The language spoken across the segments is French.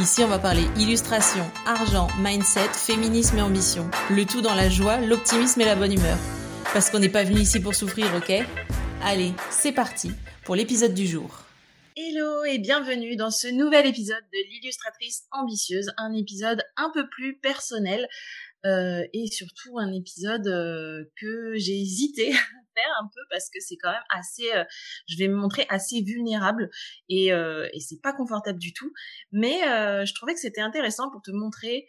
Ici, on va parler illustration, argent, mindset, féminisme et ambition. Le tout dans la joie, l'optimisme et la bonne humeur. Parce qu'on n'est pas venu ici pour souffrir, ok? Allez, c'est parti pour l'épisode du jour. Hello et bienvenue dans ce nouvel épisode de l'illustratrice ambitieuse, un épisode un peu plus personnel euh, et surtout un épisode euh, que j'ai hésité un peu parce que c'est quand même assez, euh, je vais me montrer assez vulnérable et, euh, c'est pas confortable du tout. Mais euh, je trouvais que c'était intéressant pour te montrer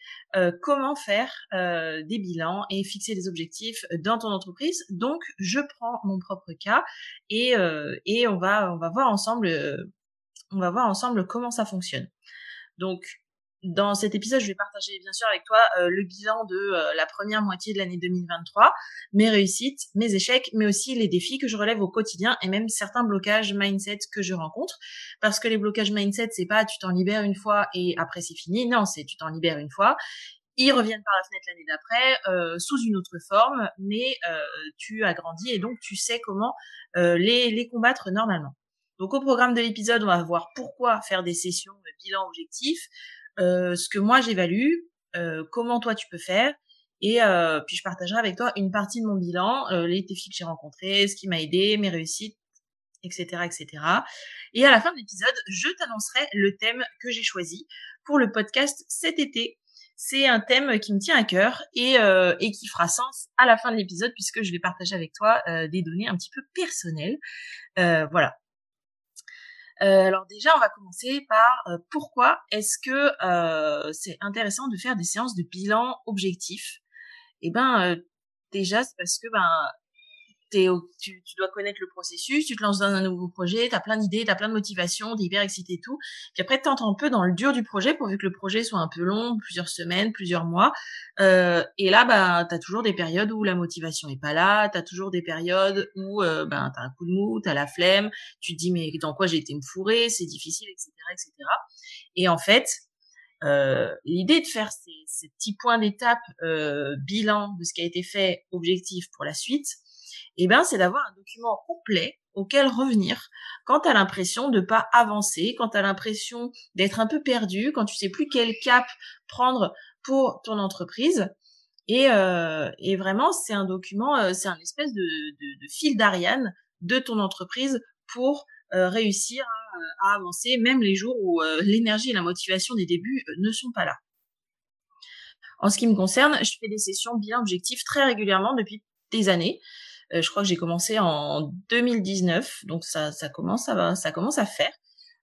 comment faire des bilans et fixer des objectifs dans ton entreprise. Donc je prends mon propre cas et, et on va on va voir ensemble on va voir ensemble comment ça fonctionne. Donc dans cet épisode, je vais partager bien sûr avec toi euh, le bilan de euh, la première moitié de l'année 2023, mes réussites, mes échecs, mais aussi les défis que je relève au quotidien et même certains blocages mindset que je rencontre. Parce que les blocages mindset, c'est pas tu t'en libères une fois et après c'est fini. Non, c'est tu t'en libères une fois. Ils reviennent par la fenêtre l'année d'après euh, sous une autre forme, mais tu as grandi et donc tu sais comment les, les combattre normalement. Donc au programme de l'épisode, on va voir pourquoi faire des sessions de bilan objectif, euh, ce que moi j'évalue, euh, comment toi tu peux faire, et euh, puis je partagerai avec toi une partie de mon bilan, les défis que j'ai rencontrés, ce qui m'a aidé, mes réussites, etc., etc. Et à la fin de l'épisode, je t'annoncerai le thème que j'ai choisi pour le podcast cet été. C'est un thème qui me tient à cœur et, et qui fera sens à la fin de l'épisode puisque je vais partager avec toi des données un petit peu personnelles. voilà. Euh, alors déjà, on va commencer par euh, pourquoi est-ce que euh, c'est intéressant de faire des séances de bilan objectif? Eh ben, déjà, c'est parce que ben tu, tu, dois connaître le processus, tu te lances dans un nouveau projet, tu as plein d'idées, tu as plein de motivations, tu hyper excité et tout. Puis après, tu un peu dans le dur du projet pourvu que le projet soit un peu long, plusieurs semaines, plusieurs mois. Euh, et là, bah, tu as toujours des périodes où la motivation est pas là, tu as toujours des périodes où ben, tu as un coup de mou, tu as la flemme, tu te dis mais dans quoi j'ai été me fourrer, c'est difficile, etc. etc. Et en fait, euh, l'idée de faire ces, ces petits points d'étape euh, bilan de ce qui a été fait, objectif pour la suite, eh ben, c'est d'avoir un document complet auquel revenir quand tu as l'impression de pas avancer, quand tu as l'impression d'être un peu perdu, quand tu sais plus quel cap prendre pour ton entreprise. Et, euh, et vraiment, c'est un document, euh, c'est un espèce de, de, de fil d'Ariane de ton entreprise pour euh, réussir à, avancer, même les jours où l'énergie et la motivation des débuts ne sont pas là. En ce qui me concerne, je fais des sessions bien objectifs très régulièrement depuis des années. Euh, je crois que j'ai commencé en 2019, donc ça, ça commence à ça commence à faire.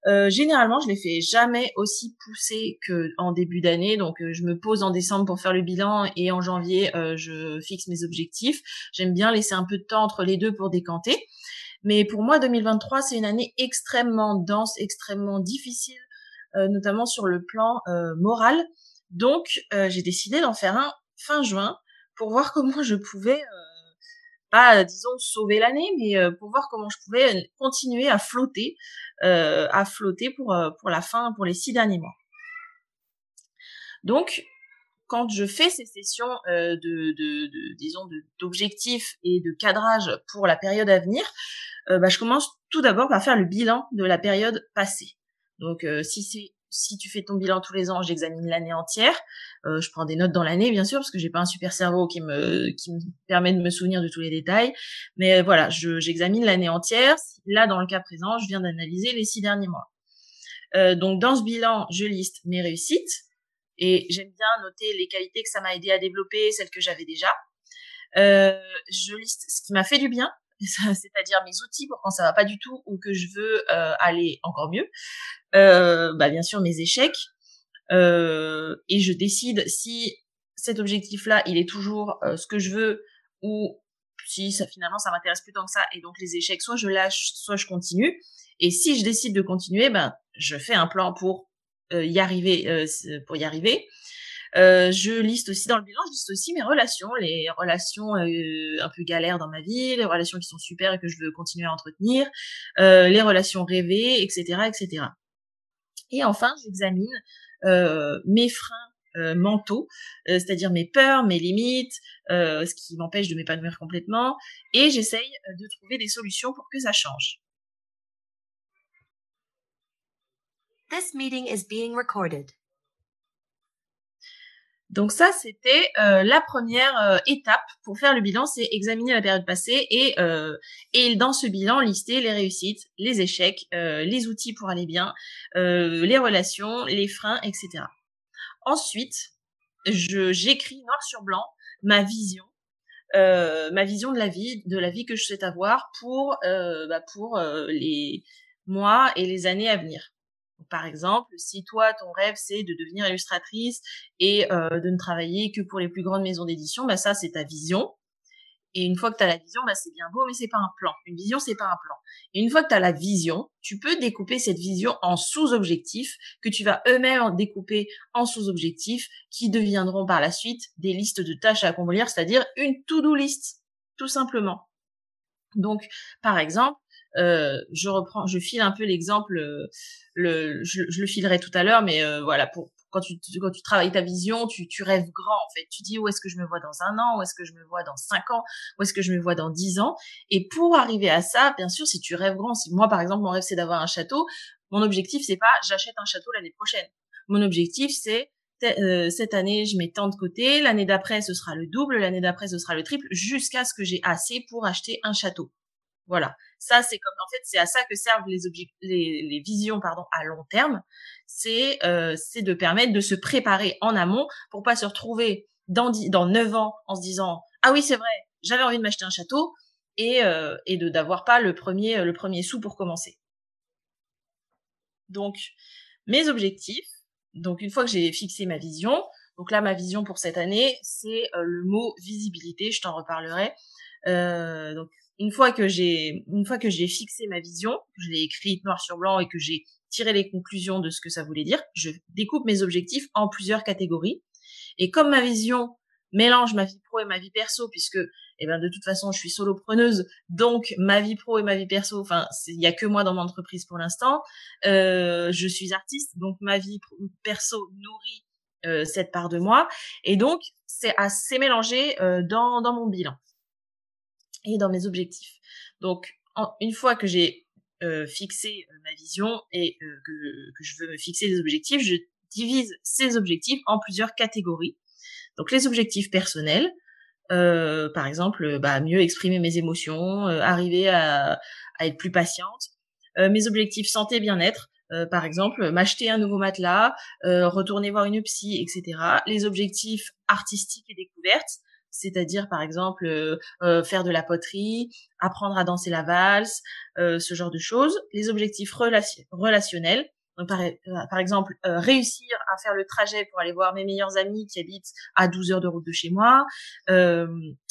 Euh, généralement, je les fais jamais aussi poussé que en début d'année. Donc, euh, je me pose en décembre pour faire le bilan et en janvier, euh, je fixe mes objectifs. J'aime bien laisser un peu de temps entre les deux pour décanter. Mais pour moi, 2023, c'est une année extrêmement dense, extrêmement difficile, euh, notamment sur le plan moral. Donc, j'ai décidé d'en faire un fin juin pour voir comment je pouvais pas, disons, sauver l'année, mais euh, pour voir comment je pouvais euh, continuer à flotter, euh, à flotter pour, pour la fin, pour les six derniers mois. Donc, quand je fais ces sessions de, de, de, disons, d'objectifs et de cadrage pour la période à venir, bah, je commence tout d'abord par faire le bilan de la période passée. Donc, si c'est si tu fais ton bilan tous les ans, j'examine l'année entière. Euh, je prends des notes dans l'année, bien sûr, parce que j'ai pas un super cerveau qui me qui me permet de me souvenir de tous les détails. Mais euh, voilà, j'examine l'année entière. Là, dans le cas présent, je viens d'analyser les six derniers mois. Euh, donc, dans ce bilan, je liste mes réussites et j'aime bien noter les qualités que ça m'a aidé à développer, celles que j'avais déjà. Je liste ce qui m'a fait du bien, c'est-à-dire mes outils pour quand ça va pas du tout ou que je veux euh, aller encore mieux. Euh, bah bien sûr mes échecs. Euh, et je décide si cet objectif-là il est toujours euh, ce que je veux ou si ça finalement ça m'intéresse plus tant que ça et donc les échecs soit je lâche soit je continue. Et si je décide de continuer ben je fais un plan pour euh, y arriver pour y arriver je liste aussi dans le bilan, je liste aussi mes relations, les relations un peu galères dans ma vie, les relations qui sont super et que je veux continuer à entretenir, les relations rêvées, etc., etc. Et enfin, j'examine mes freins mentaux, c'est-à-dire mes peurs, mes limites, ce qui m'empêche de m'épanouir complètement, et j'essaye de trouver des solutions pour que ça change. This meeting is being recorded. Donc ça, c'était euh, la première euh, étape pour faire le bilan, c'est examiner la période passée et, euh, et dans ce bilan, lister les réussites, les échecs, les outils pour aller bien, les relations, les freins, etc. Ensuite, j'écris noir sur blanc ma vision, ma vision de la vie, de la vie que je souhaite avoir pour bah, pour les mois et les années à venir. Par exemple, si toi, ton rêve, c'est de devenir illustratrice et euh, de ne travailler que pour les plus grandes maisons d'édition, bah ça, c'est ta vision. Et une fois que tu as la vision, bah c'est bien beau, mais c'est pas un plan. Une vision, c'est pas un plan. Et une fois que tu as la vision, tu peux découper cette vision en sous-objectifs que tu vas eux-mêmes découper en sous-objectifs qui deviendront par la suite des listes de tâches à accomplir, c'est-à-dire une to-do list, tout simplement. Donc, par exemple, euh, je reprends, je file un peu l'exemple, euh, le, je, le filerai tout à l'heure, mais euh, voilà, pour, quand tu, quand tu travailles ta vision, tu, tu rêves grand en fait. Tu dis où est-ce que je me vois dans un an, où est-ce que je me vois dans cinq ans, où est-ce que je me vois dans dix ans? Et pour arriver à ça, bien sûr, si tu rêves grand, si moi par exemple mon rêve c'est d'avoir un château, mon objectif c'est pas j'achète un château l'année prochaine. Mon objectif c'est cette année, je mets tant de côté, l'année d'après, ce sera le double, l'année d'après, ce sera le triple, jusqu'à ce que j'ai assez pour acheter un château. Voilà. Ça, c'est comme, en fait, c'est à ça que servent les, les, les visions, pardon, à long terme. C'est, euh, c'est de permettre de se préparer en amont pour pas se retrouver dans, dans 9 ans en se disant, ah oui, c'est vrai, j'avais envie de m'acheter un château et, euh, et de d'avoir pas le premier, le premier sou pour commencer. Donc, mes objectifs. Donc, une fois que j'ai fixé ma vision, donc là, ma vision pour cette année, c'est euh, le mot visibilité. Je t'en reparlerai. Donc, une fois que j'ai une fois que j'ai fixé ma vision, je l'ai écrite noir sur blanc et que j'ai tiré les conclusions de ce que ça voulait dire, je découpe mes objectifs en plusieurs catégories. Et comme ma vision mélange ma vie pro et ma vie perso, puisque eh ben de toute façon je suis solopreneuse, donc ma vie pro et ma vie perso, enfin il y a que moi dans mon entreprise pour l'instant. Euh, je suis artiste, donc ma vie perso nourrit euh, cette part de moi, et donc c'est assez mélangé euh, dans dans mon bilan et dans mes objectifs. Donc, une fois que j'ai euh, fixé euh, ma vision et euh, que, je veux me fixer des objectifs, je divise ces objectifs en plusieurs catégories. Donc, les objectifs personnels, par exemple, bah, mieux exprimer mes émotions, arriver à, à, être plus patiente. mes objectifs santé bien-être, par exemple, m'acheter un nouveau matelas, retourner voir une psy, etc. Les objectifs artistiques et découvertes, c'est-à-dire par exemple euh, euh, faire de la poterie, apprendre à danser la valse, euh, ce genre de choses. Les objectifs relationnels, par, par exemple réussir à faire le trajet pour aller voir mes meilleurs amis qui habitent à 12 heures de route de chez moi,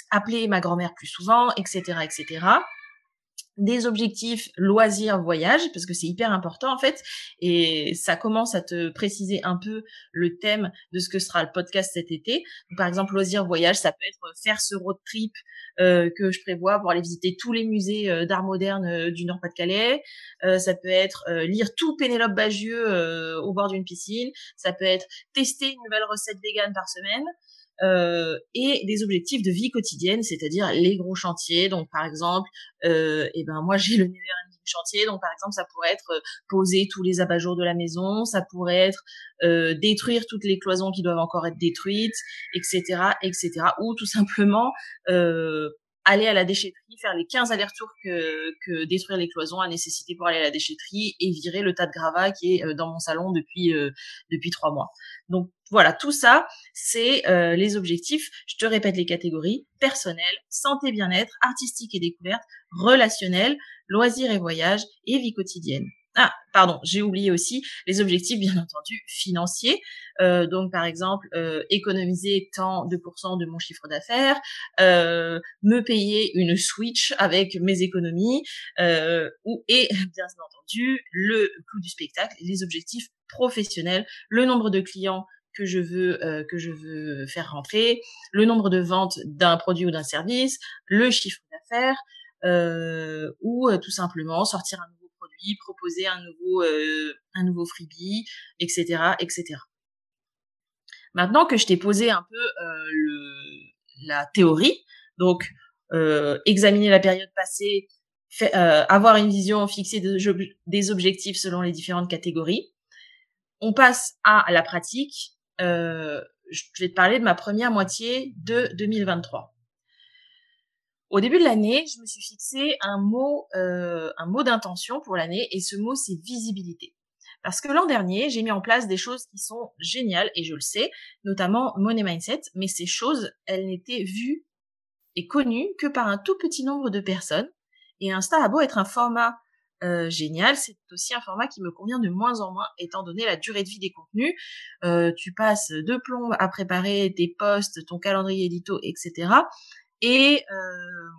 appeler ma grand-mère plus souvent, etc., etc des objectifs loisirs voyage parce que c'est hyper important en fait et ça commence à te préciser un peu le thème de ce que sera le podcast cet été. par exemple loisirs voyage, ça peut être faire ce road trip euh, que je prévois pour aller visiter tous les musées euh, d'art moderne euh, du Nord-Pas-de-Calais. ça peut être lire tout Pénélope Bagieux au bord d'une piscine. Ça peut être tester une nouvelle recette végane par semaine euh, et des objectifs de vie quotidienne, c'est-à-dire les gros chantiers. Donc par exemple, euh, eh ben moi j'ai le ending chantier, donc par exemple ça pourrait être euh, poser tous les abat-jours de la maison, ça pourrait être euh, détruire toutes les cloisons qui doivent encore être détruites, etc., etc. Ou tout simplement euh, aller à la déchetterie, faire les 15 allers-retours que, détruire les cloisons a nécessité pour aller à la déchetterie et virer le tas de gravats qui est euh, dans mon salon depuis euh, depuis trois mois. Donc voilà, tout ça, c'est euh, les objectifs. Je te répète les catégories personnel, santé, bien-être, artistique et découverte, relationnel, loisirs et voyage et vie quotidienne. Ah, pardon, j'ai oublié aussi les objectifs, bien entendu, financiers. Euh, donc, par exemple, euh, économiser tant de pourcents de mon chiffre d'affaires, euh, me payer une Switch avec mes économies, ou et bien entendu le coût du spectacle, les objectifs professionnels, le nombre de clients que je veux que je veux faire rentrer, le nombre de ventes d'un produit ou d'un service, le chiffre d'affaires, ou tout simplement sortir un nouveau proposer un nouveau un nouveau freebie, etc., etc. Maintenant que je t'ai posé un peu le, la théorie, donc examiner la période passée, avoir une vision, fixer des, objectifs selon les différentes catégories. On passe à la pratique. je vais te parler de ma première moitié de 2023. Au début de l'année, je me suis fixé un mot, euh, un mot d'intention pour l'année, et ce mot c'est visibilité. Parce que l'an dernier, j'ai mis en place des choses qui sont géniales, et je le sais, notamment Money Mindset, mais ces choses, elles n'étaient vues et connues que par un tout petit nombre de personnes. Et Insta a beau être un format euh, génial, c'est aussi un format qui me convient de moins en moins, étant donné la durée de vie des contenus. Euh, tu passes deux plombes à préparer tes posts, ton calendrier édito, etc. Et, euh,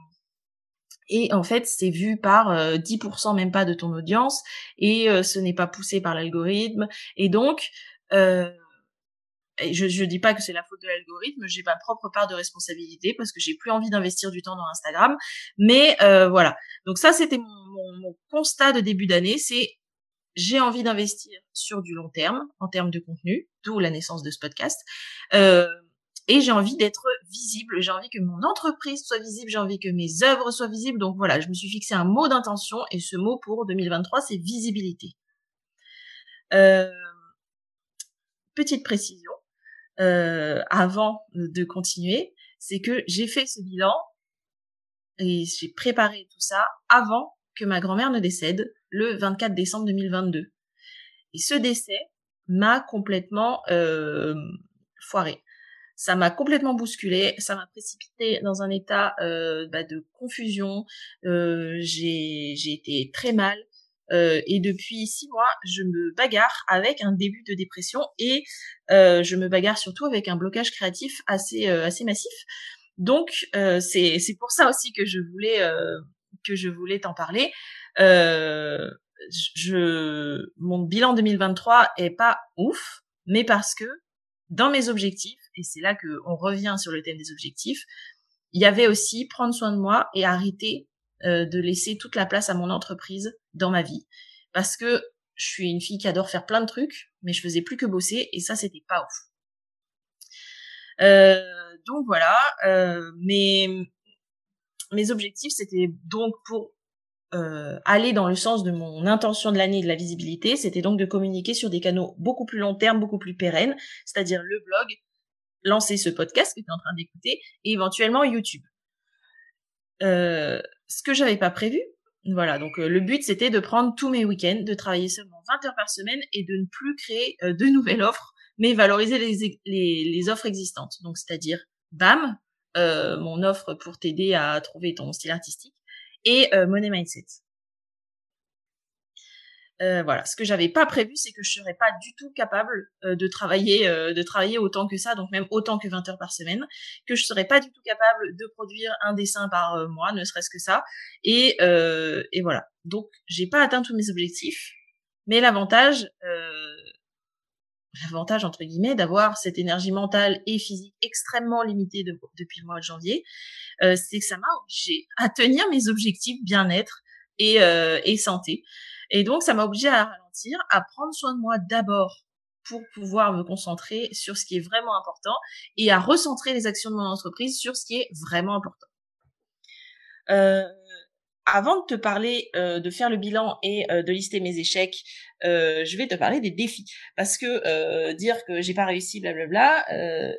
et en fait, c'est vu par 10% euh, même pas de ton audience et euh, ce n'est pas poussé par l'algorithme. Et donc, euh, je, je dis pas que c'est la faute de l'algorithme, j'ai ma propre part de responsabilité parce que j'ai plus envie d'investir du temps dans Instagram. Mais voilà. Donc ça, c'était mon, constat de début d'année, c'est j'ai envie d'investir sur du long terme en termes de contenu, d'où la naissance de ce podcast. Et j'ai envie d'être visible, j'ai envie que mon entreprise soit visible, j'ai envie que mes œuvres soient visibles. Donc voilà, je me suis fixé un mot d'intention et ce mot pour 2023, c'est visibilité. Euh, petite précision, euh, avant de continuer, c'est que j'ai fait ce bilan et j'ai préparé tout ça avant que ma grand-mère ne décède le 24 décembre 2022. Et ce décès m'a complètement euh, foiré ça m'a complètement bousculé, ça m'a précipité dans un état euh, bah, de confusion. Euh, j'ai été très mal. Euh, et depuis six mois, je me bagarre avec un début de dépression et euh, je me bagarre surtout avec un blocage créatif assez euh, assez massif. Donc euh, c'est c'est pour ça aussi que je voulais que je voulais t'en parler. je mon bilan 2023 est pas ouf, mais parce que dans mes objectifs, et c'est là qu'on revient sur le thème des objectifs, il y avait aussi prendre soin de moi et arrêter euh, de laisser toute la place à mon entreprise dans ma vie. Parce que je suis une fille qui adore faire plein de trucs, mais je faisais plus que bosser et ça c'était pas ouf. Euh, donc voilà, euh, mes, mes objectifs c'était donc pour euh, aller dans le sens de mon intention de l'année de la visibilité, c'était donc de communiquer sur des canaux beaucoup plus long terme, beaucoup plus pérennes, c'est-à-dire le blog, lancer ce podcast que tu es en train d'écouter et éventuellement YouTube. Euh, ce que j'avais pas prévu, voilà, donc euh, le but c'était de prendre tous mes week-ends, de travailler seulement 20 heures par semaine et de ne plus créer de nouvelles offres, mais valoriser les, les, les offres existantes. Donc c'est-à-dire, bam, mon offre pour t'aider à trouver ton style artistique et euh, Money Mindset. Euh, voilà, ce que j'avais pas prévu, c'est que je serais pas du tout capable euh, de travailler, de travailler autant que ça, donc même autant que 20 heures par semaine, que je serais pas du tout capable de produire un dessin par mois, ne serait-ce que ça, et, et voilà. Donc j'ai pas atteint tous mes objectifs, mais l'avantage, l'avantage entre guillemets d'avoir cette énergie mentale et physique extrêmement limitée depuis le mois de janvier, euh, c'est que ça m'a obligé à tenir mes objectifs bien-être et, euh, santé. Et donc ça m'a obligé à ralentir, à prendre soin de moi d'abord pour pouvoir me concentrer sur ce qui est vraiment important et à recentrer les actions de mon entreprise sur ce qui est vraiment important. Euh, avant de te parler de faire le bilan et de lister mes échecs, euh, je vais te parler des défis. Parce que dire que j'ai pas réussi, blablabla,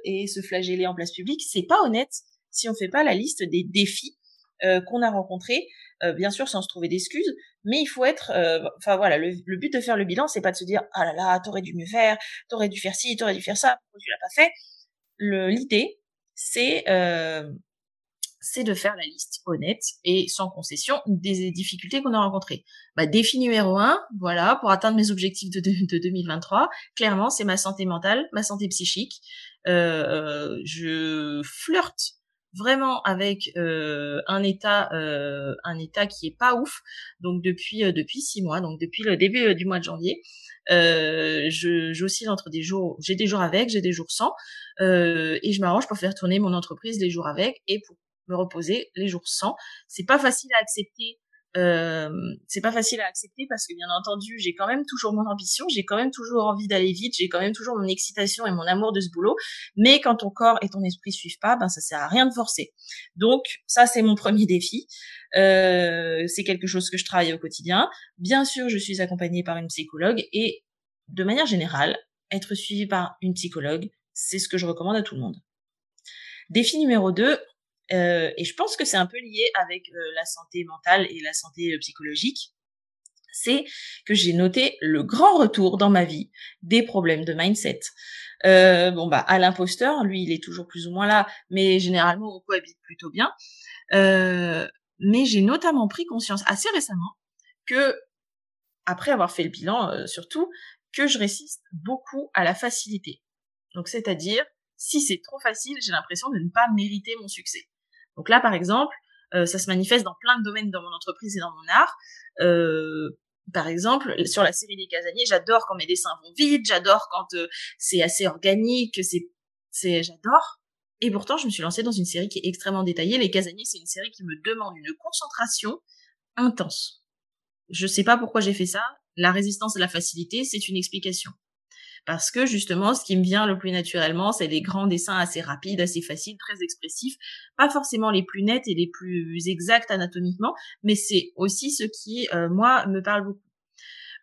et se flageller en place publique, c'est pas honnête si on fait pas la liste des défis qu'on a rencontrés. bien sûr, sans se trouver d'excuses, mais il faut être. Enfin voilà, le, le, but de faire le bilan, c'est pas de se dire ah là là, t'aurais dû mieux faire, t'aurais dû faire ci, t'aurais dû faire ça, pourquoi tu l'as pas fait? L'idée, c'est c'est de faire la liste honnête et sans concession des difficultés qu'on a rencontrées. Bah, défi numéro un, voilà, pour atteindre mes objectifs de, de, 2023, clairement, c'est ma santé mentale, ma santé psychique. Euh, je flirte vraiment avec euh, un état euh, un état qui est pas ouf donc depuis euh, depuis six mois donc depuis le début du mois de janvier j'oscille entre des jours j'ai des jours avec j'ai des jours sans et je m'arrange pour faire tourner mon entreprise les jours avec et pour me reposer les jours sans c'est pas facile à accepter euh, c'est pas facile à accepter parce que bien entendu j'ai quand même toujours mon ambition, j'ai quand même toujours envie d'aller vite, j'ai quand même toujours mon excitation et mon amour de ce boulot, mais quand ton corps et ton esprit suivent pas, ben ça sert à rien de forcer. Donc ça c'est mon premier défi, euh, c'est quelque chose que je travaille au quotidien. Bien sûr je suis accompagnée par une psychologue et de manière générale être suivi par une psychologue c'est ce que je recommande à tout le monde. Défi numéro 2, euh, et je pense que c'est un peu lié avec euh, la santé mentale et la santé euh, psychologique. C'est que j'ai noté le grand retour dans ma vie des problèmes de mindset. bon bah à l'imposteur, lui il est toujours plus ou moins là, mais généralement on cohabite plutôt bien. mais j'ai notamment pris conscience assez récemment que, après avoir fait le bilan surtout, que je résiste beaucoup à la facilité. Donc c'est-à-dire si c'est trop facile, j'ai l'impression de ne pas mériter mon succès. Donc là, par exemple, euh, ça se manifeste dans plein de domaines dans mon entreprise et dans mon art. Euh, par exemple, sur la série des casaniers, j'adore quand mes dessins vont vite, j'adore quand euh, c'est assez organique, c'est, c'est, j'adore. Et pourtant, je me suis lancée dans une série qui est extrêmement détaillée. Les casaniers, c'est une série qui me demande une concentration intense. Je sais pas pourquoi j'ai fait ça. La résistance à la facilité, c'est une explication parce que justement, ce qui me vient le plus naturellement, c'est des grands dessins assez rapides, assez faciles, très expressifs, pas forcément les plus nets et les plus exacts anatomiquement, mais c'est aussi ce qui, euh, moi, me parle beaucoup.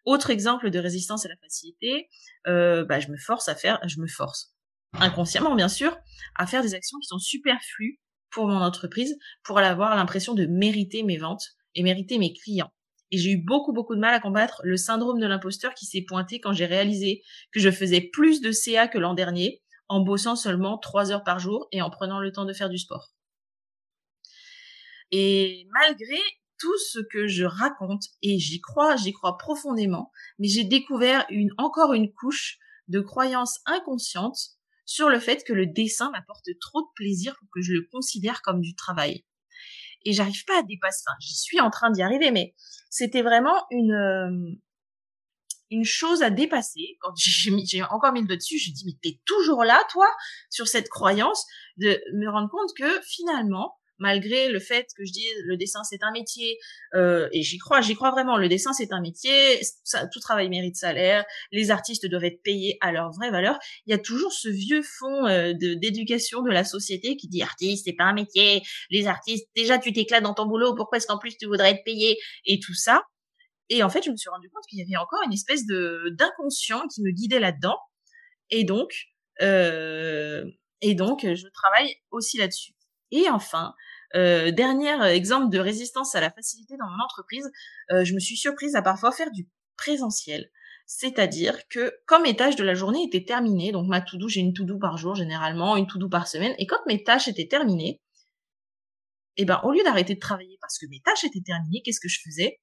Autre exemple de résistance à la facilité, euh, bah, je me force à faire, je me force, inconsciemment bien sûr, à faire des actions qui sont superflues pour mon entreprise, pour avoir l'impression de mériter mes ventes et mériter mes clients. Et j'ai eu beaucoup, beaucoup de mal à combattre le syndrome de l'imposteur qui s'est pointé quand j'ai réalisé que je faisais plus de CA que l'an dernier en bossant seulement trois heures par jour et en prenant le temps de faire du sport. Et malgré tout ce que je raconte, et j'y crois, j'y crois profondément, mais j'ai découvert une, encore une couche de croyances inconscientes sur le fait que le dessin m'apporte trop de plaisir pour que je le considère comme du travail et j'arrive pas à dépasser. Enfin, j'y suis en train d'y arriver, mais c'était vraiment une euh, une chose à dépasser. Quand j'ai encore mis le doigt dessus, je dis mais t'es toujours là, toi, sur cette croyance de me rendre compte que finalement, malgré le fait que je dis le dessin c'est un métier euh, et j'y crois j'y crois vraiment. Le dessin c'est un métier tout travail mérite salaire les artistes doivent être payés à leur vraie valeur. Il y a toujours ce vieux fond euh, de d'éducation de la société qui dit artiste c'est pas un métier. Les artistes déjà tu t'éclates dans ton boulot pourquoi est-ce qu'en plus tu voudrais être payé? Et tout ça. Et en fait je me suis rendu compte qu'il y avait encore une espèce de d'inconscient qui me guidait là-dedans. Et donc euh, et donc je travaille aussi là-dessus et enfin, euh, dernier exemple de résistance à la facilité dans mon entreprise, euh, je me suis surprise à parfois faire du présentiel. C'est-à-dire que quand mes tâches de la journée étaient terminées, donc ma to-do, j'ai une to-do par jour généralement, une to-do par semaine, et quand mes tâches étaient terminées, eh ben au lieu d'arrêter de travailler parce que mes tâches étaient terminées, qu'est-ce que je faisais?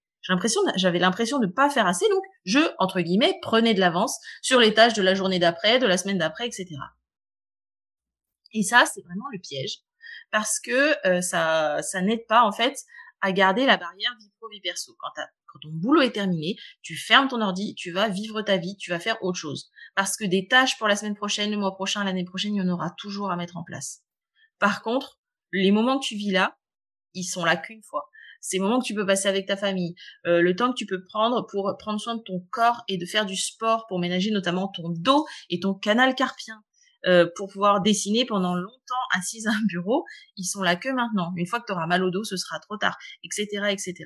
J'avais l'impression de ne pas faire assez, donc je entre guillemets prenais de l'avance sur les tâches de la journée d'après, de la semaine d'après, etc. Et ça, c'est vraiment le piège parce que euh, ça, ça n'aide pas en fait à garder la barrière vie pro perso. Quand, quand ton boulot est terminé, tu fermes ton ordi, tu vas vivre ta vie, tu vas faire autre chose. Parce que des tâches pour la semaine prochaine, le mois prochain, l'année prochaine, il y en aura toujours à mettre en place. Par contre, les moments que tu vis là, ils sont là qu'une fois. Ces moments que tu peux passer avec ta famille, euh, le temps que tu peux prendre pour prendre soin de ton corps et de faire du sport pour ménager notamment ton dos et ton canal carpien, euh, pour pouvoir dessiner pendant longtemps assise à un bureau, ils sont là que maintenant. Une fois que tu auras mal au dos, ce sera trop tard, etc., etc.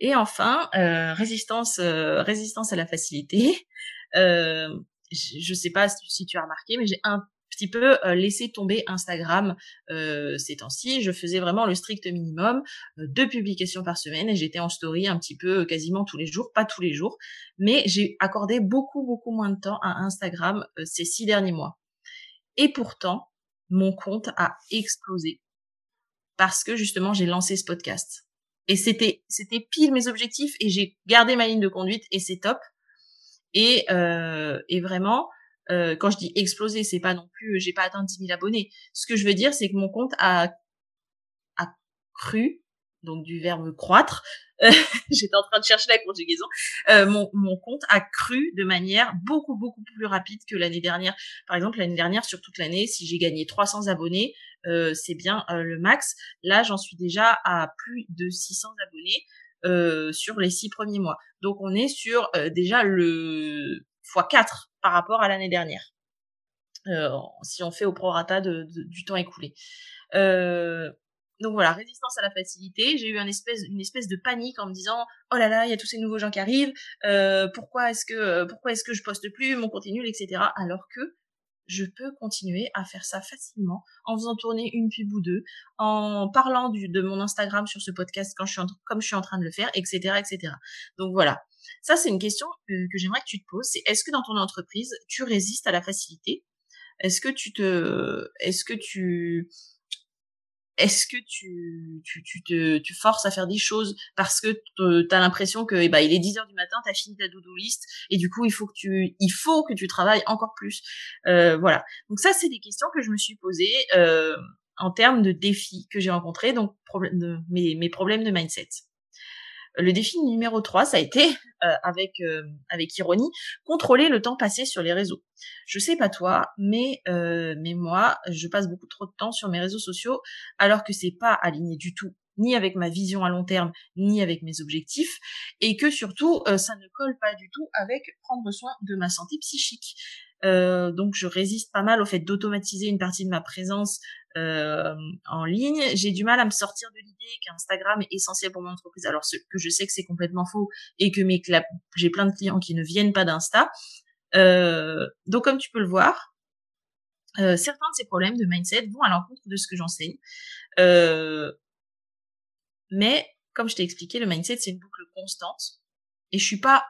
Et enfin, euh, résistance, euh, résistance à la facilité. Euh, je ne sais pas si tu as remarqué, mais j'ai un petit peu laissé tomber Instagram ces temps-ci. Je faisais vraiment le strict minimum, deux publications par semaine, et j'étais en story un petit peu quasiment tous les jours, pas tous les jours, mais j'ai accordé beaucoup beaucoup moins de temps à Instagram ces six derniers mois. Et pourtant, mon compte a explosé parce que justement j'ai lancé ce podcast. Et c'était c'était pile mes objectifs et j'ai gardé ma ligne de conduite et c'est top. Et, euh, et vraiment, quand je dis exploser, c'est pas non plus, j'ai pas atteint 10 000 abonnés. Ce que je veux dire, c'est que mon compte a, a cru, donc du verbe croître. J'étais en train de chercher la conjugaison. mon, mon compte a cru de manière beaucoup beaucoup plus rapide que l'année dernière. Par exemple, l'année dernière, sur toute l'année, si j'ai gagné 300 abonnés, c'est bien le max. Là, j'en suis déjà à plus de 600 abonnés. Euh, sur les six premiers mois. Donc on est sur euh, déjà le x4 par rapport à l'année dernière. Euh, si on fait au prorata du temps écoulé. Donc voilà, résistance à la facilité. J'ai eu une espèce, de panique en me disant oh là là, il y a tous ces nouveaux gens qui arrivent. pourquoi est-ce que pourquoi est-ce que je poste plus mon contenu, etc. Alors que je peux continuer à faire ça facilement en faisant tourner une pub ou deux, en parlant de mon Instagram sur ce podcast quand je suis en, comme je suis en train de le faire, etc., etc. Donc voilà. Ça, c'est une question que, que j'aimerais que tu te poses. C'est est-ce que dans ton entreprise, tu résistes à la facilité? Est-ce que tu te, est-ce que tu, est-ce que tu, tu, tu, te, tu forces à faire des choses parce que tu as l'impression que eh ben, il est 10 heures du matin, tu as fini ta doudou list et du coup il faut que tu il faut que tu travailles encore plus. Euh, voilà. Donc ça c'est des questions que je me suis posées euh, en termes de défis que j'ai rencontrés, donc de, mes, mes problèmes de mindset. Le défi numéro 3, ça a été, euh, avec, euh, avec ironie, contrôler le temps passé sur les réseaux. Je sais pas toi, mais, euh, mais moi, je passe beaucoup trop de temps sur mes réseaux sociaux alors que c'est pas aligné du tout ni avec ma vision à long terme, ni avec mes objectifs, et que surtout, ça ne colle pas du tout avec prendre soin de ma santé psychique. Donc je résiste pas mal au fait d'automatiser une partie de ma présence euh, en ligne. J'ai du mal à me sortir de l'idée qu'Instagram est essentiel pour mon entreprise, alors que je sais que c'est complètement faux et que j'ai plein de clients qui ne viennent pas d'Insta. Euh, donc comme tu peux le voir, euh, certains de ces problèmes de mindset vont à l'encontre de ce que j'enseigne. Mais comme je t'ai expliqué, le mindset c'est une boucle constante et je suis pas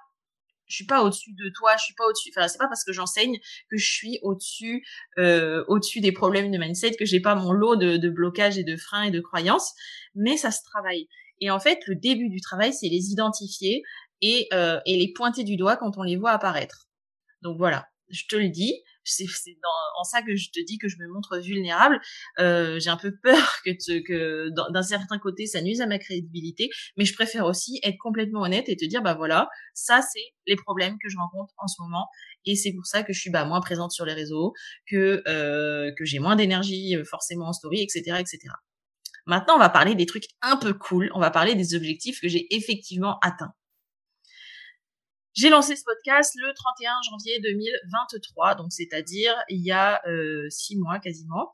je suis pas au-dessus de toi, je suis pas au-dessus. Enfin, c'est pas parce que j'enseigne que je suis au-dessus, euh, au-dessus des problèmes de mindset, que j'ai pas mon lot de, de blocages et de freins et de croyances. Mais ça se travaille. Et en fait, le début du travail, c'est les identifier et, euh, et les pointer du doigt quand on les voit apparaître. Donc voilà, je te le dis, c'est en ça que je te dis que je me montre vulnérable. Euh, j'ai un peu peur que, d'un certain côté ça nuise à ma crédibilité, mais je préfère aussi être complètement honnête et te dire bah voilà, ça c'est les problèmes que je rencontre en ce moment et c'est pour ça que je suis bah moins présente sur les réseaux, que euh, que j'ai moins d'énergie euh, forcément en story, etc., etc. Maintenant, on va parler des trucs un peu cool. On va parler des objectifs que j'ai effectivement atteints. J'ai lancé ce podcast le 31 janvier 2023, donc c'est-à-dire il y a euh, six mois quasiment,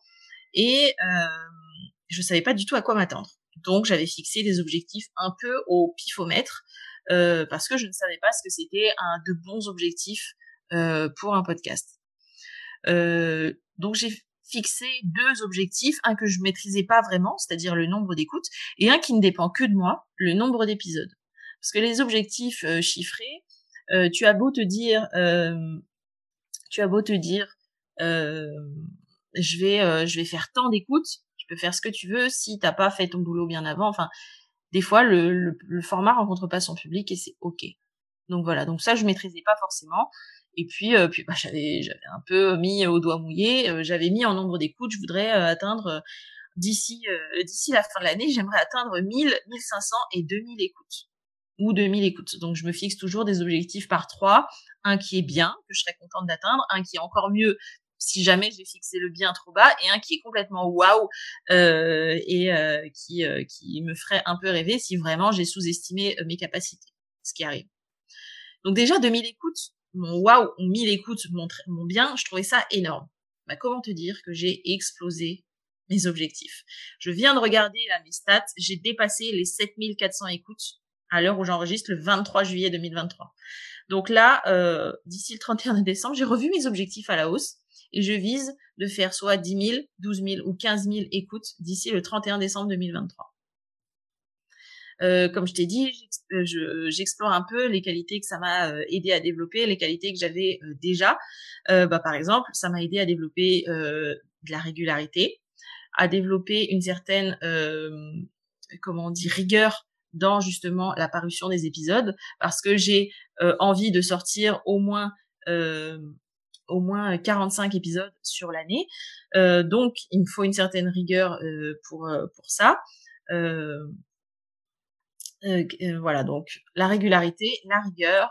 et euh, je savais pas du tout à quoi m'attendre. Donc j'avais fixé des objectifs un peu au pifomètre euh, parce que je ne savais pas ce que c'était un de bons objectifs euh, pour un podcast. Euh, donc j'ai fixé deux objectifs, un que je maîtrisais pas vraiment, c'est-à-dire le nombre d'écoutes, et un qui ne dépend que de moi, le nombre d'épisodes. Parce que les objectifs chiffrés, euh, tu as beau te dire, euh, tu as beau te dire, euh, je vais, je vais faire tant d'écoutes, tu peux faire ce que tu veux si t'as pas fait ton boulot bien avant. Enfin, des fois, le, le, format rencontre pas son public et c'est ok. Donc voilà, donc ça je maîtrisais pas forcément. Et puis, puis bah, j'avais j'avais un peu mis au doigt mouillé. j'avais mis en nombre d'écoutes, je voudrais atteindre d'ici d'ici la fin de l'année, j'aimerais atteindre 1000, 1500 et 2000 écoutes ou 2000 écoutes. Donc je me fixe toujours des objectifs par trois, un qui est bien, que je serais contente d'atteindre, un qui est encore mieux si jamais j'ai fixé le bien trop bas, et un qui est complètement waouh euh, et euh, qui, euh, qui me ferait un peu rêver si vraiment j'ai sous-estimé mes capacités, ce qui arrive. Donc déjà 2000 écoutes, mon waouh, 1000 écoutes, mon, mon bien, je trouvais ça énorme. Bah, comment te dire que j'ai explosé mes objectifs? Je viens de regarder là, mes stats, j'ai dépassé les 7400 écoutes à l'heure où j'enregistre le 23 juillet 2023. Donc là, euh, d'ici le 31 décembre, j'ai revu mes objectifs à la hausse et je vise de faire soit 10 000, 12 000 ou 15 000 écoutes d'ici le 31 décembre 2023. Euh, comme je t'ai dit, euh, j'explore un peu les qualités que ça m'a aidé à développer, les qualités que j'avais déjà. bah, par exemple, ça m'a aidé à développer de la régularité, à développer une certaine, comment on dit, rigueur dans justement la parution des épisodes parce que j'ai euh, envie de sortir au moins euh, au moins 45 épisodes sur l'année. donc, il me faut une certaine rigueur pour, pour ça. voilà, donc la régularité, la rigueur,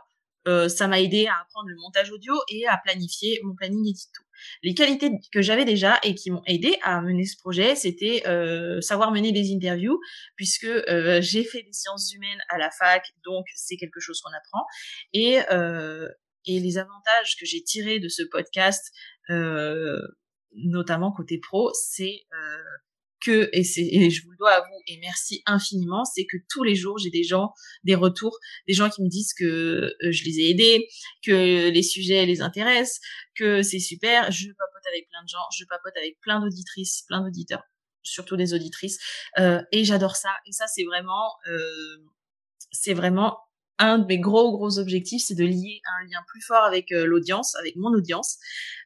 ça m'a aidé à apprendre le montage audio et à planifier mon planning édito. Les qualités que j'avais déjà et qui m'ont aidé à mener ce projet, c'était euh, savoir mener des interviews, puisque euh, j'ai fait des sciences humaines à la fac, donc c'est quelque chose qu'on apprend. Et, euh, et les avantages que j'ai tirés de ce podcast, notamment côté pro, c'est que, et, c'est, et je vous le dois à vous, et merci infiniment, c'est que tous les jours, j'ai des gens, des retours, des gens qui me disent que euh, je les ai aidés, que les sujets les intéressent, que c'est super. Je papote avec plein de gens, je papote avec plein d'auditrices, plein d'auditeurs, surtout des auditrices, euh, et j'adore ça. Et ça, c'est vraiment, euh, c'est vraiment un de mes gros gros objectifs, c'est de lier un lien plus fort avec euh, l'audience, avec mon audience,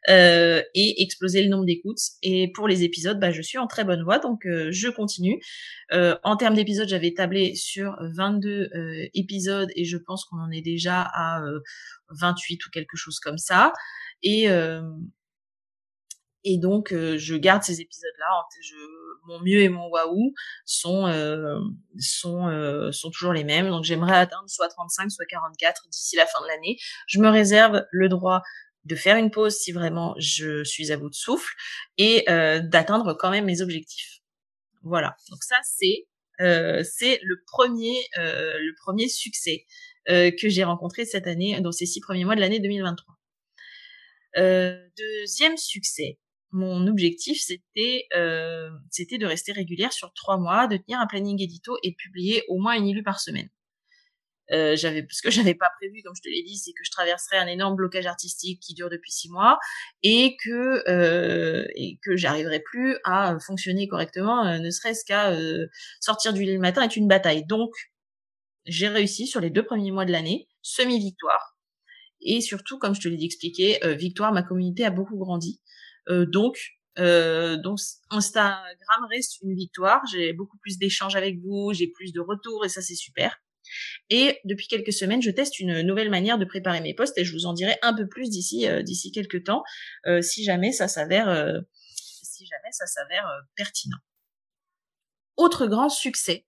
euh, et exploser le nombre d'écoutes. Et pour les épisodes, bah, je suis en très bonne voie, donc euh, je continue. en termes d'épisodes, j'avais tablé sur 22 épisodes, et je pense qu'on en est déjà à 28 ou quelque chose comme ça. Et et donc, je garde ces épisodes-là. Mon mieux et mon waouh sont euh, sont euh, sont toujours les mêmes. Donc j'aimerais atteindre soit 35, soit 44 d'ici la fin de l'année. Je me réserve le droit de faire une pause si vraiment je suis à bout de souffle et euh, d'atteindre quand même mes objectifs. Voilà. Donc ça c'est c'est le premier le premier succès que j'ai rencontré cette année dans ces six premiers mois de l'année 2023. deuxième succès, mon objectif, c'était euh, c'était de rester régulière sur trois mois, de tenir un planning édito et de publier au moins une illu par semaine. Euh, j'avais ce que j'avais pas prévu, comme je te l'ai dit, c'est que je traverserais un énorme blocage artistique qui dure depuis six mois et que euh, et que j'arriverais plus à fonctionner correctement, euh, ne serait-ce qu'à euh, sortir du lit le matin est une bataille. Donc j'ai réussi sur les deux premiers mois de l'année, semi-victoire. Et surtout, comme je te l'ai expliqué, victoire, ma communauté a beaucoup grandi. Euh, donc, euh, Instagram reste une victoire. J'ai beaucoup plus d'échanges avec vous, j'ai plus de retours et ça c'est super. Et depuis quelques semaines, je teste une nouvelle manière de préparer mes posts et je vous en dirai un peu plus d'ici euh, d'ici quelques temps euh, si jamais ça s'avère pertinent. Autre grand succès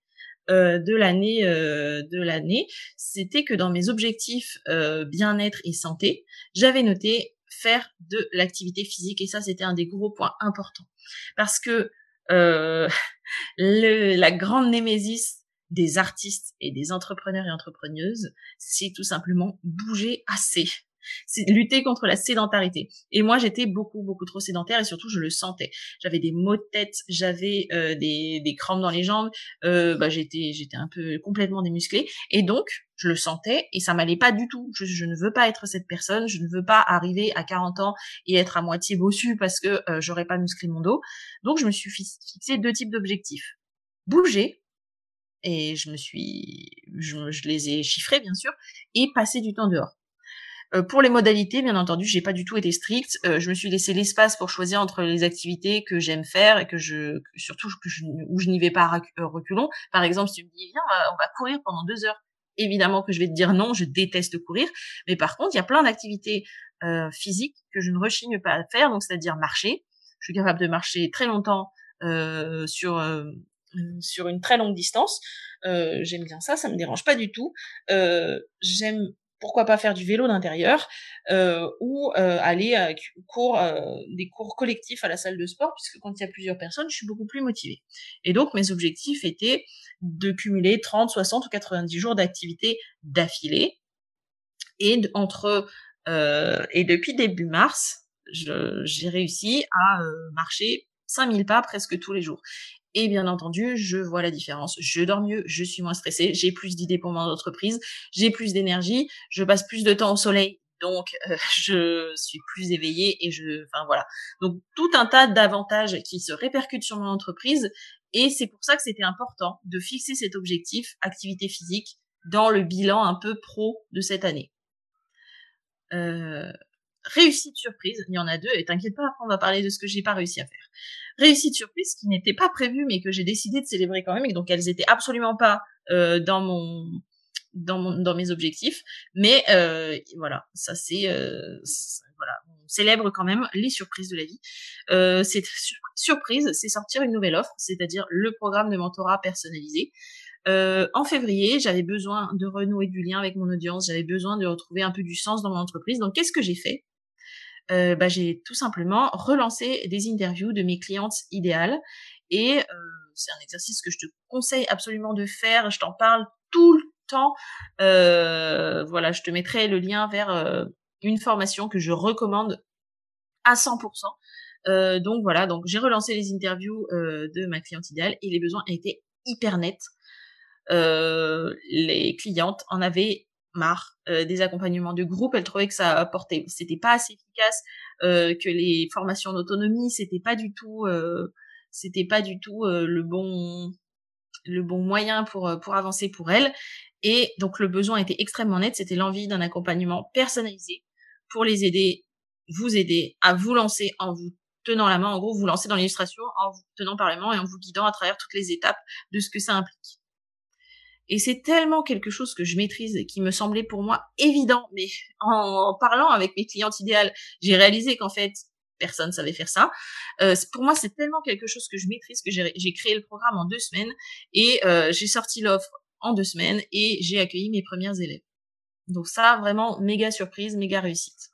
de l'année, c'était que dans mes objectifs bien-être et santé, j'avais noté faire de l'activité physique. Et ça c'était un des gros points importants. Parce que euh, la grande némésis des artistes et des entrepreneurs et entrepreneuses, c'est tout simplement bouger assez c'est lutter contre la sédentarité. Et moi, j'étais beaucoup, beaucoup trop sédentaire et surtout, je le sentais. J'avais des maux de tête, j'avais euh, des, des crampes dans les jambes, euh, bah, j'étais, j'étais un peu complètement démusclée. Et donc, je le sentais et ça m'allait pas du tout. Je, je, ne veux pas être cette personne, je ne veux pas arriver à 40 ans et être à moitié bossu parce que euh, j'aurais pas musclé mon dos. Donc, je me suis fixé deux types d'objectifs. Bouger, et je me suis, je, je, les ai chiffrés bien sûr, et passer du temps dehors. Euh, pour les modalités, bien entendu, j'ai pas du tout été stricte. Euh, je me suis laissé l'espace pour choisir entre les activités que j'aime faire et que je, surtout que je, où je n'y vais pas euh, reculons. Par exemple, si tu me dis viens, on va, courir pendant deux heures, évidemment que je vais te dire non, je déteste courir. Mais par contre, il y a plein d'activités euh, physiques que je ne rechigne pas à faire, donc c'est-à-dire marcher. Je suis capable de marcher très longtemps euh, sur sur une très longue distance. Euh, j'aime bien ça, ça me dérange pas du tout. Euh, j'aime pourquoi pas faire du vélo d'intérieur euh, ou euh, aller à cours, euh, des cours collectifs à la salle de sport, puisque quand il y a plusieurs personnes, je suis beaucoup plus motivée. Et donc mes objectifs étaient de cumuler 30, 60 ou 90 jours d'activité d'affilée. Et entre et depuis début mars, j'ai réussi à marcher 5000 pas presque tous les jours. Et bien entendu, je vois la différence. Je dors mieux, je suis moins stressée, j'ai plus d'idées pour mon entreprise, j'ai plus d'énergie, je passe plus de temps au soleil, donc euh, je suis plus éveillée et je, enfin voilà. Donc tout un tas d'avantages qui se répercutent sur mon entreprise et c'est pour ça que c'était important de fixer cet objectif activité physique dans le bilan un peu pro de cette année. Euh, réussite surprise, il y en a deux, et t'inquiète pas, après on va parler de ce que j'ai pas réussi à faire. Réussite surprise qui n'était pas prévue, mais que j'ai décidé de célébrer quand même, et donc elles étaient absolument pas euh, dans mon dans, mon, dans mes objectifs, mais euh, voilà, ça c'est euh, voilà, on célèbre quand même les surprises de la vie. Cette surprise, c'est sortir une nouvelle offre, c'est-à-dire le programme de mentorat personnalisé. En février, j'avais besoin de renouer du lien avec mon audience, j'avais besoin de retrouver un peu du sens dans mon entreprise. Donc, qu'est-ce que j'ai fait? Euh, bah, J'ai tout simplement relancé des interviews de mes clientes idéales. Et euh, c'est un exercice que je te conseille absolument de faire. Je t'en parle tout le temps. Euh, voilà, je te mettrai le lien vers euh, une formation que je recommande à 100%. Euh, donc voilà, donc j'ai relancé les interviews euh, de ma cliente idéale et les besoins étaient hyper nets. Les clientes en avaient marre des accompagnements de groupe. Elles trouvaient que ça apportait, c'était pas assez efficace, que les formations d'autonomie, c'était pas du tout, c'était pas du tout le bon, le bon moyen pour pour avancer pour elles. Et donc le besoin était extrêmement net. C'était l'envie d'un accompagnement personnalisé pour les aider, vous aider à vous lancer en vous tenant la main, en gros, vous lancer dans l'illustration en vous tenant par les mains et en vous guidant à travers toutes les étapes de ce que ça implique. Et c'est tellement quelque chose que je maîtrise et qui me semblait pour moi évident, mais en, parlant avec mes clientes idéales, j'ai réalisé qu'en fait, personne savait faire ça. Euh, pour moi, c'est tellement quelque chose que je maîtrise que j'ai créé le programme en deux semaines et euh, j'ai sorti l'offre en deux semaines et j'ai accueilli mes premières élèves. Donc ça, vraiment, méga surprise, méga réussite.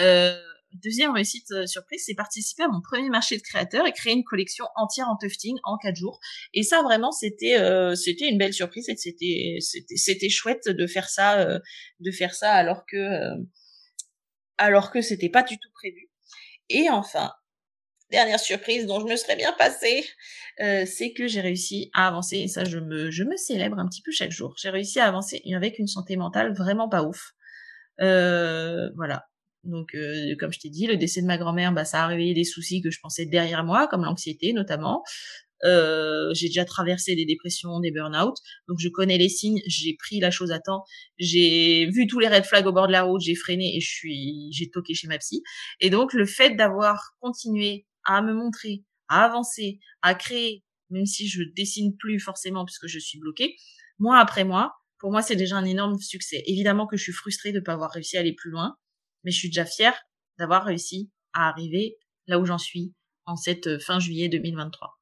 Euh, deuxième réussite euh, surprise, c'est participer à mon premier marché de créateurs et créer une collection entière en tufting en quatre jours. Et ça, vraiment, c'était euh, c'était une belle surprise et c'était c'était chouette de faire ça euh, de faire ça alors que alors que c'était pas du tout prévu. Et enfin, dernière surprise dont je me serais bien passée, c'est que j'ai réussi à avancer, et ça je me, je me célèbre un petit peu chaque jour, j'ai réussi à avancer avec une santé mentale vraiment pas ouf. voilà, donc, euh, comme je t'ai dit, le décès de ma grand-mère, bah, ça a réveillé des soucis que je pensais derrière moi, comme l'anxiété notamment. Euh, j'ai déjà traversé des dépressions, des burn-out, donc je connais les signes. J'ai pris la chose à temps. J'ai vu tous les red flags au bord de la route, j'ai freiné et je suis, j'ai toqué chez ma psy. Et donc, le fait d'avoir continué à me montrer, à avancer, à créer, même si je dessine plus forcément puisque je suis bloquée, mois après mois, pour moi, c'est déjà un énorme succès. Évidemment que je suis frustrée de ne pas avoir réussi à aller plus loin, mais je suis déjà fière d'avoir réussi à arriver là où j'en suis en cette euh, fin juillet 2023.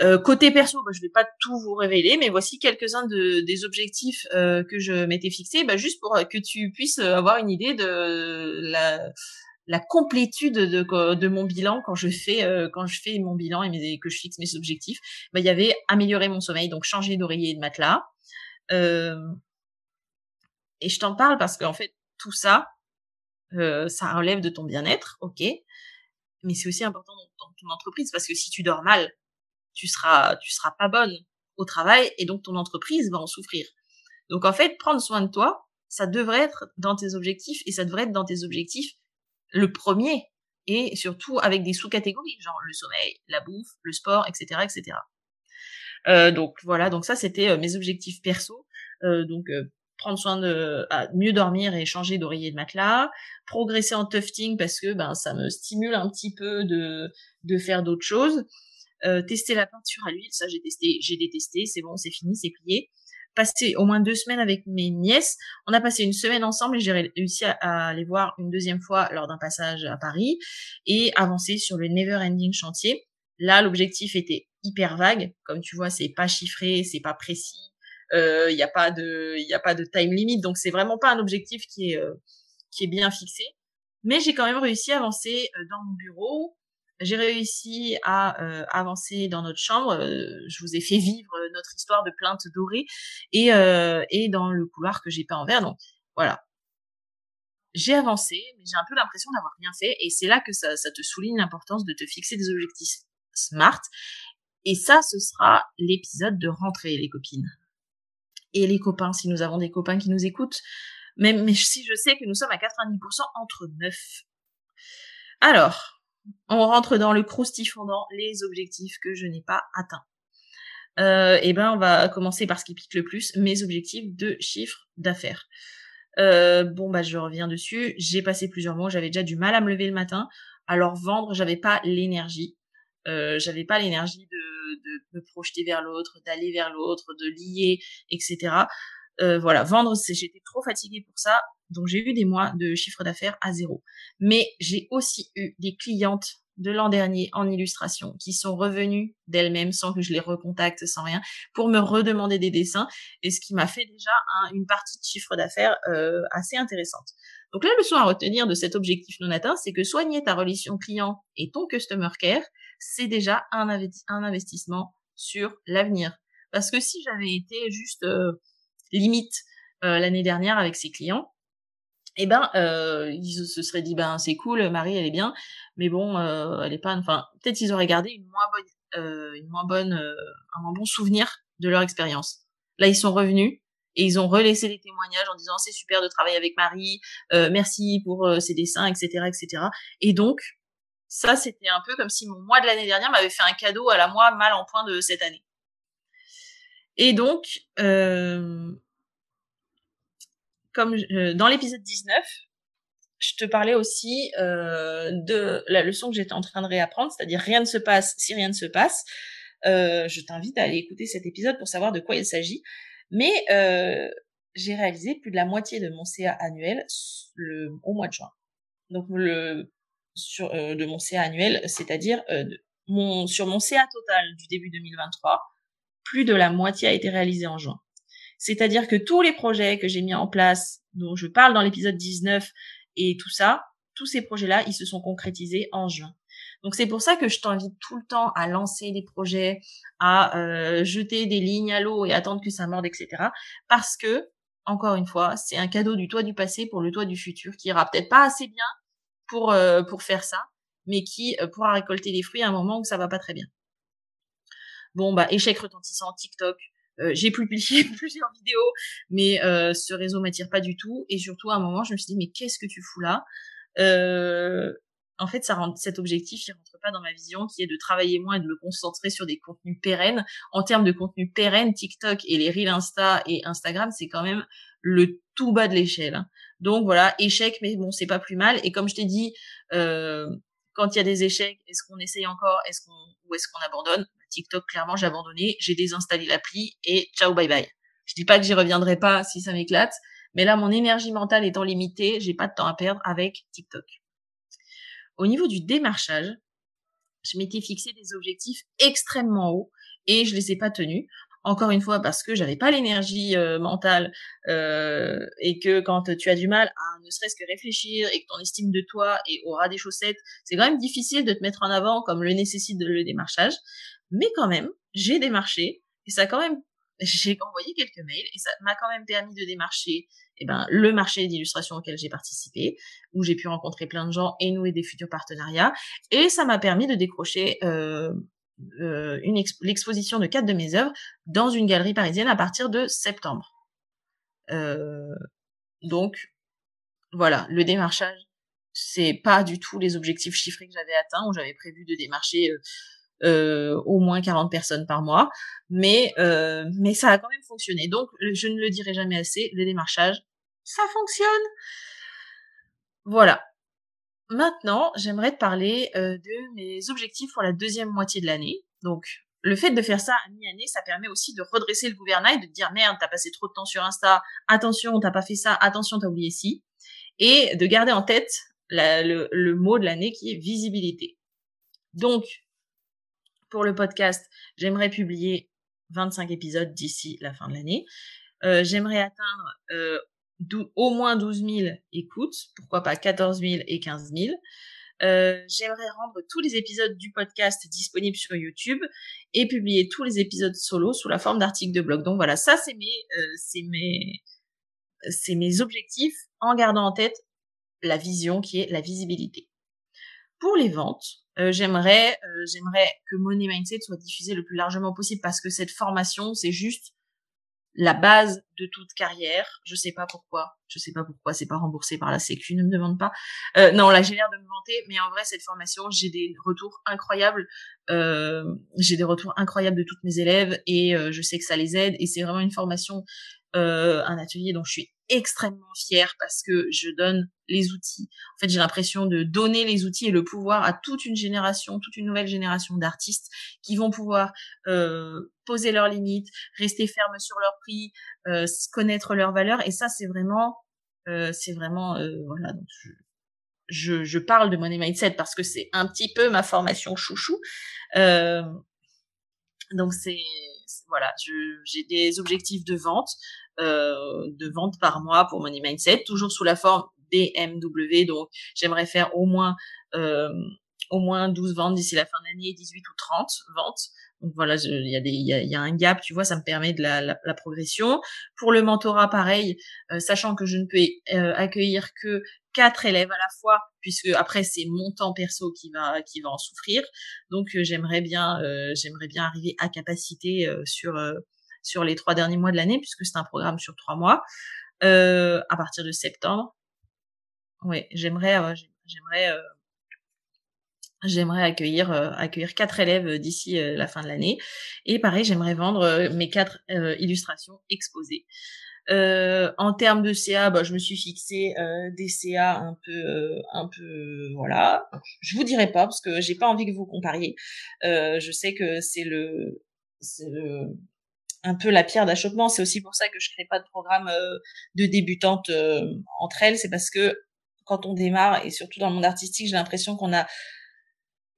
Euh, côté perso, bah, je vais pas tout vous révéler, mais voici quelques-uns de, des objectifs euh, que je m'étais fixés, bah, juste pour que tu puisses avoir une idée de la, la complétude de, de, mon bilan quand je fais quand je fais mon bilan et que je fixe mes objectifs. Bah, il y avait améliorer mon sommeil, donc changer d'oreiller et de matelas. et je t'en parle parce qu'en fait, tout ça, euh, ça relève de ton bien-être, ok, mais c'est aussi important dans, ton entreprise parce que si tu dors mal, tu seras, tu seras pas bonne au travail et donc ton entreprise va en souffrir. Donc en fait, prendre soin de toi, ça devrait être dans tes objectifs et ça devrait être dans tes objectifs le premier et surtout avec des sous-catégories, genre le sommeil, la bouffe, le sport, etc., etc. Euh, donc voilà, donc ça c'était euh, mes objectifs perso. Donc prendre soin de mieux dormir et changer d'oreiller de matelas, progresser en tufting parce que ben ça me stimule un petit peu de de faire d'autres choses, euh, tester la peinture à l'huile, ça j'ai testé, j'ai détesté, c'est bon, c'est fini, c'est plié. Passer au moins deux semaines avec mes nièces. On a passé une semaine ensemble et j'ai réussi à, à, les voir une deuxième fois lors d'un passage à Paris et avancer sur le never ending chantier. Là, l'objectif était hyper vague. Comme tu vois, c'est pas chiffré, c'est pas précis il euh, n'y a pas de y a pas de time limit. Donc c'est vraiment pas un objectif qui est euh, qui est bien fixé. Mais j'ai quand même réussi à avancer euh, dans mon bureau. J'ai réussi à avancer dans notre chambre. Je vous ai fait vivre notre histoire de plainte dorée et et dans le couloir que j'ai peint en vert. Donc voilà. J'ai avancé, mais j'ai un peu l'impression d'avoir rien fait. Et c'est là que ça, ça te souligne l'importance de te fixer des objectifs smart. Et ça, ce sera l'épisode de rentrée, les copines et les copains, si nous avons des copains qui nous écoutent, même mais si je sais que nous sommes à 90% entre neuf. Alors, on rentre dans le croustifondant, les objectifs que je n'ai pas atteints. Euh, eh ben, on va commencer par ce qui pique le plus, mes objectifs de chiffre d'affaires. Euh, bon, bah, je reviens dessus. J'ai passé plusieurs mois, j'avais déjà du mal à me lever le matin. Alors, vendre, j'avais pas l'énergie. Euh, j'avais pas l'énergie de, de, me projeter vers l'autre, d'aller vers l'autre, de lier, etc. Euh, voilà, vendre, j'étais trop fatiguée pour ça. Donc j'ai eu des mois de chiffre d'affaires à zéro. Mais j'ai aussi eu des clientes de l'an dernier en illustration qui sont revenues d'elles-mêmes sans que je les recontacte, sans rien, pour me redemander des dessins, et ce qui m'a fait déjà une partie de chiffre d'affaires euh, assez intéressante. Donc la leçon à retenir de cet objectif non atteint, c'est que soigner ta relation client et ton customer care, c'est déjà un, investissement sur l'avenir. Parce que si j'avais été juste euh, limite euh, l'année dernière avec ses clients, eh ben, euh, ils se seraient dit, ben, c'est cool, Marie, elle est bien, mais bon, euh, elle est pas, enfin, peut-être ils auraient gardé une moins bonne, euh, une moins bonne, euh, un moins bon souvenir de leur expérience. Là, ils sont revenus et ils ont relaissé des témoignages en disant, c'est super de travailler avec Marie, euh, merci pour ses dessins, etc., etc. Et donc, ça, c'était un peu comme si mon mois de l'année dernière m'avait fait un cadeau à la moi mal en point de cette année. Et donc, euh, comme euh, dans l'épisode 19, je te parlais aussi euh, de la leçon que j'étais en train de réapprendre, c'est-à-dire rien ne se passe si rien ne se passe. Euh, je t'invite à aller écouter cet épisode pour savoir de quoi il s'agit. Mais j'ai réalisé plus de la moitié de mon CA annuel au mois de juin. Donc le sur de mon CA annuel, c'est-à-dire mon sur mon CA total du début 2023, plus de la moitié a été réalisé en juin. C'est-à-dire que tous les projets que j'ai mis en place, dont je parle dans l'épisode 19 et tout ça, tous ces projets-là, ils se sont concrétisés en juin. Donc c'est pour ça que je t'invite tout le temps à lancer des projets, à euh, jeter des lignes à l'eau et attendre que ça morde, etc. Parce que, encore une fois, c'est un cadeau du toit du passé pour le toit du futur qui ira peut-être pas assez bien pour euh, pour faire ça, mais qui euh, pourra récolter des fruits à un moment où ça va pas très bien. Bon bah échec retentissant, TikTok, euh, j'ai publié plusieurs vidéos, mais euh, ce réseau m'attire pas du tout. Et surtout, à un moment, je me suis dit, mais qu'est-ce que tu fous là? Euh, En fait, ça rend, cet objectif, il rentre pas dans ma vision, qui est de travailler moins et de me concentrer sur des contenus pérennes. En termes de contenus pérennes, TikTok et les Reels Insta et Instagram, c'est quand même le tout bas de l'échelle. Donc voilà, échec, mais bon, c'est pas plus mal. Et comme je t'ai dit, euh, quand il y a des échecs, est-ce qu'on essaye encore, est-ce qu'on ou est-ce qu'on abandonne? TikTok, clairement, j'ai abandonné, j'ai désinstallé l'appli et ciao, bye bye. Je dis pas que j'y reviendrai pas si ça m'éclate, mais là, mon énergie mentale étant limitée, j'ai pas de temps à perdre avec TikTok. Au niveau du démarchage, je m'étais fixé des objectifs extrêmement hauts et je les ai pas tenus. Encore une fois, parce que j'avais pas l'énergie euh, mentale euh, et que quand tu as du mal à ne serait-ce que réfléchir et que ton estime de toi est au ras des chaussettes, c'est quand même difficile de te mettre en avant comme le nécessite le démarchage. Mais quand même, j'ai démarché et ça quand même, j'ai envoyé quelques mails et ça m'a quand même permis de démarcher eh ben, le marché d'illustration auquel j'ai participé, où j'ai pu rencontrer plein de gens et nouer des futurs partenariats. Et ça m'a permis de décrocher euh, euh, l'exposition de quatre de mes œuvres dans une galerie parisienne à partir de septembre. Euh, donc, voilà, le démarchage, c'est pas du tout les objectifs chiffrés que j'avais atteints, où j'avais prévu de démarcher euh, euh, au moins 40 personnes par mois, mais euh, mais ça a quand même fonctionné. Donc je ne le dirai jamais assez, le démarchage, ça fonctionne. Voilà. Maintenant, j'aimerais te parler euh, de mes objectifs pour la deuxième moitié de l'année. Donc le fait de faire ça à mi-année, ça permet aussi de redresser le gouvernail, de te dire merde, t'as passé trop de temps sur Insta, attention, t'as pas fait ça, attention, t'as oublié ci, et de garder en tête le, le mot de l'année qui est visibilité. Donc, pour le podcast, j'aimerais publier 25 épisodes d'ici la fin de l'année. Euh, j'aimerais atteindre euh, au moins 12 000 écoutes, pourquoi pas 14 000 et 15 000. Euh, j'aimerais rendre tous les épisodes du podcast disponibles sur YouTube et publier tous les épisodes solo sous la forme d'articles de blog. Donc voilà, ça c'est mes, c'est mes, c'est mes objectifs en gardant en tête la vision qui est la visibilité. Pour les ventes, euh, j'aimerais, euh, j'aimerais que Money Mindset soit diffusé le plus largement possible parce que cette formation, c'est juste la base de toute carrière. Je sais pas pourquoi. Je sais pas pourquoi c'est pas remboursé par la Sécu. Ne me demande pas. Euh, non, là j'ai l'air de me vanter, mais en vrai cette formation, j'ai des retours incroyables. Euh, j'ai des retours incroyables de toutes mes élèves et je sais que ça les aide. Et c'est vraiment une formation, un atelier dont je suis extrêmement fière parce que je donne les outils. En fait, j'ai l'impression de donner les outils et le pouvoir à toute une génération, toute une nouvelle génération d'artistes qui vont pouvoir euh, poser leurs limites, rester fermes sur leurs prix, euh, connaître leurs valeurs. Et ça, c'est vraiment c'est vraiment voilà donc je, je, parle de money mindset parce que c'est un petit peu ma formation chouchou. donc c'est voilà, j'ai des objectifs de vente, de vente par mois pour money mindset, toujours sous la forme DMW. Donc j'aimerais faire au moins au moins 12 ventes d'ici la fin de l'année, 18 ou 30 ventes. Donc voilà, il y, a y, y a un gap, tu vois, ça me permet de la, progression. Pour le mentorat, pareil, euh, sachant que je ne peux euh, accueillir que quatre élèves à la fois, puisque après c'est mon temps perso qui va qui va en souffrir. Donc euh, j'aimerais bien j'aimerais bien arriver à capacité sur sur les trois derniers mois de l'année, puisque c'est un programme sur trois mois, à partir de septembre. Oui, j'aimerais j'aimerais J'aimerais accueillir euh, accueillir quatre élèves euh, d'ici euh, la fin de l'année et pareil j'aimerais vendre mes quatre illustrations exposées. En termes de CA, bah, je me suis fixé des CA un peu un peu voilà. Je vous dirai pas parce que j'ai pas envie que vous compariez. je sais que c'est le c'est le un peu la pierre d'achoppement. C'est aussi pour ça que je crée pas de programme de débutantes entre elles. C'est parce que quand on démarre et surtout dans le monde artistique, j'ai l'impression qu'on a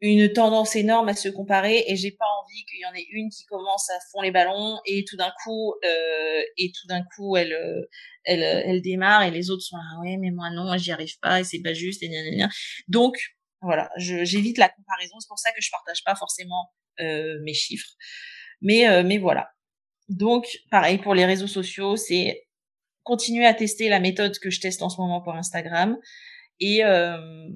une tendance énorme à se comparer et j'ai pas envie qu'il y en ait une qui commence à fond les ballons et tout d'un coup euh, et tout d'un coup elle euh, elle elle démarre et les autres sont là ouais mais moi non j'y arrive pas et c'est pas juste et gna. donc voilà j'évite la comparaison. C'est pour ça que je partage pas forcément euh, mes chiffres. Mais euh, mais voilà. Donc pareil pour les réseaux sociaux c'est continuer à tester la méthode que je teste en ce moment pour Instagram et euh,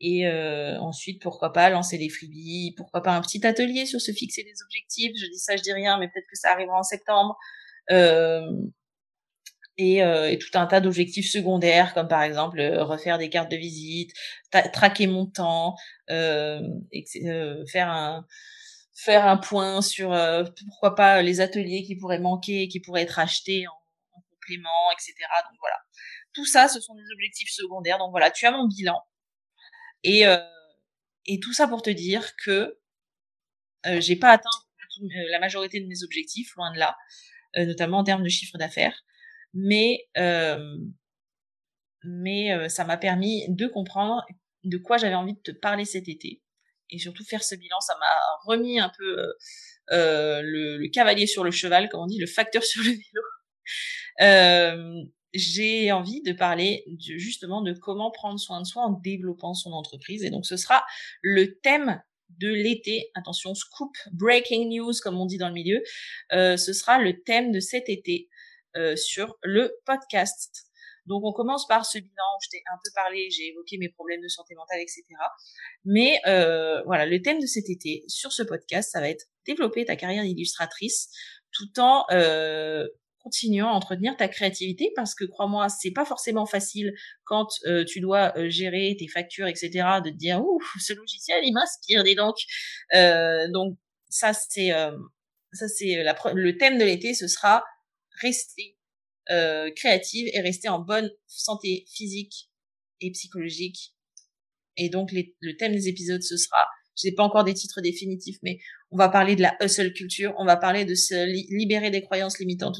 et euh, ensuite, pourquoi pas lancer des freebies, pourquoi pas un petit atelier sur se fixer des objectifs. Je dis ça, je dis rien, mais peut-être que ça arrivera en septembre. Euh, et, euh, et, tout un tas d'objectifs secondaires, comme par exemple refaire des cartes de visite, traquer mon temps, et, faire un faire un point sur pourquoi pas les ateliers qui pourraient manquer, qui pourraient être achetés en, en complément, etc. Donc voilà. Tout ça, ce sont des objectifs secondaires. Donc voilà, tu as mon bilan. Et, euh, et tout ça pour te dire que euh, j'ai pas atteint euh, la majorité de mes objectifs, loin de là, notamment en termes de chiffre d'affaires. Mais, mais ça m'a permis de comprendre de quoi j'avais envie de te parler cet été. Et surtout faire ce bilan, ça m'a remis un peu le, cavalier sur le cheval, comme on dit, le facteur sur le vélo j'ai envie de parler justement de comment prendre soin de soi en développant son entreprise. Et donc, ce sera le thème de l'été. Attention, scoop, breaking news, comme on dit dans le milieu. Euh, ce sera le thème de cet été euh, sur le podcast. Donc, on commence par ce bilan où je t'ai un peu parlé, j'ai évoqué mes problèmes de santé mentale, etc. Mais euh, voilà, le thème de cet été sur ce podcast, ça va être développer ta carrière d'illustratrice tout en euh, continuant à entretenir ta créativité parce que crois-moi, c'est pas forcément facile quand euh, tu dois euh, gérer tes factures, etc. de te dire ouf, ce logiciel il m'inspire des donc. Euh, donc ça c'est ça c'est le thème de l'été, ce sera rester créative et rester en bonne santé physique et psychologique. Et donc le thème des épisodes ce sera je n'ai pas encore des titres définitifs, mais on va parler de la hustle culture, on va parler de se libérer des croyances limitantes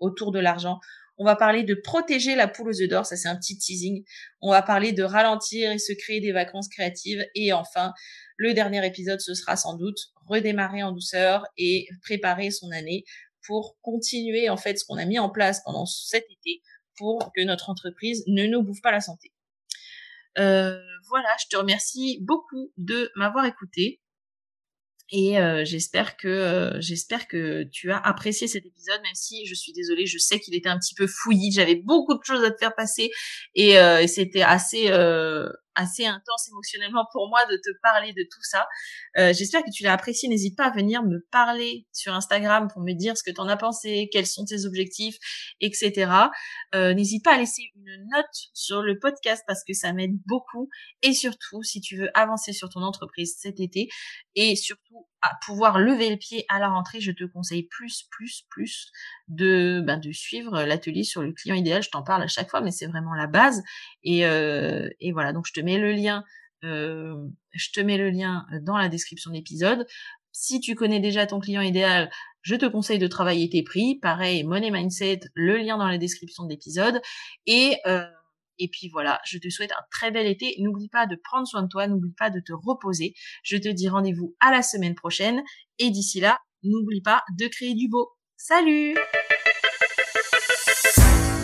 autour de l'argent, on va parler de protéger la poule aux œufs d'or, ça c'est un petit teasing. On va parler de ralentir et se créer des vacances créatives. Et enfin, le dernier épisode, ce sera sans doute redémarrer en douceur et préparer son année pour continuer en fait ce qu'on a mis en place pendant cet été pour que notre entreprise ne nous bouffe pas la santé. Euh, voilà, je te remercie beaucoup de m'avoir écouté. Et euh, j'espère que euh, j'espère que tu as apprécié cet épisode, même si je suis désolée, je sais qu'il était un petit peu fouillis, j'avais beaucoup de choses à te faire passer et, et c'était assez assez intense émotionnellement pour moi de te parler de tout ça. Euh, J'espère que tu l'as apprécié. N'hésite pas à venir me parler sur Instagram pour me dire ce que tu en as pensé, quels sont tes objectifs, etc. Euh, N'hésite pas à laisser une note sur le podcast parce que ça m'aide beaucoup. Et surtout, si tu veux avancer sur ton entreprise cet été et surtout à pouvoir lever le pied à la rentrée, je te conseille plus, plus, plus de, ben, de suivre l'atelier sur le client idéal. Je t'en parle à chaque fois, mais c'est vraiment la base. Et, euh, et voilà, donc je te mets le lien. Euh, je te mets le lien dans la description de l'épisode Si tu connais déjà ton client idéal, je te conseille de travailler tes prix. Pareil, Money Mindset, le lien dans la description de l'épisode. Et, euh, et puis voilà, je te souhaite un très bel été. N'oublie pas de prendre soin de toi, n'oublie pas de te reposer. Je te dis rendez-vous à la semaine prochaine. Et d'ici là, n'oublie pas de créer du beau. Salut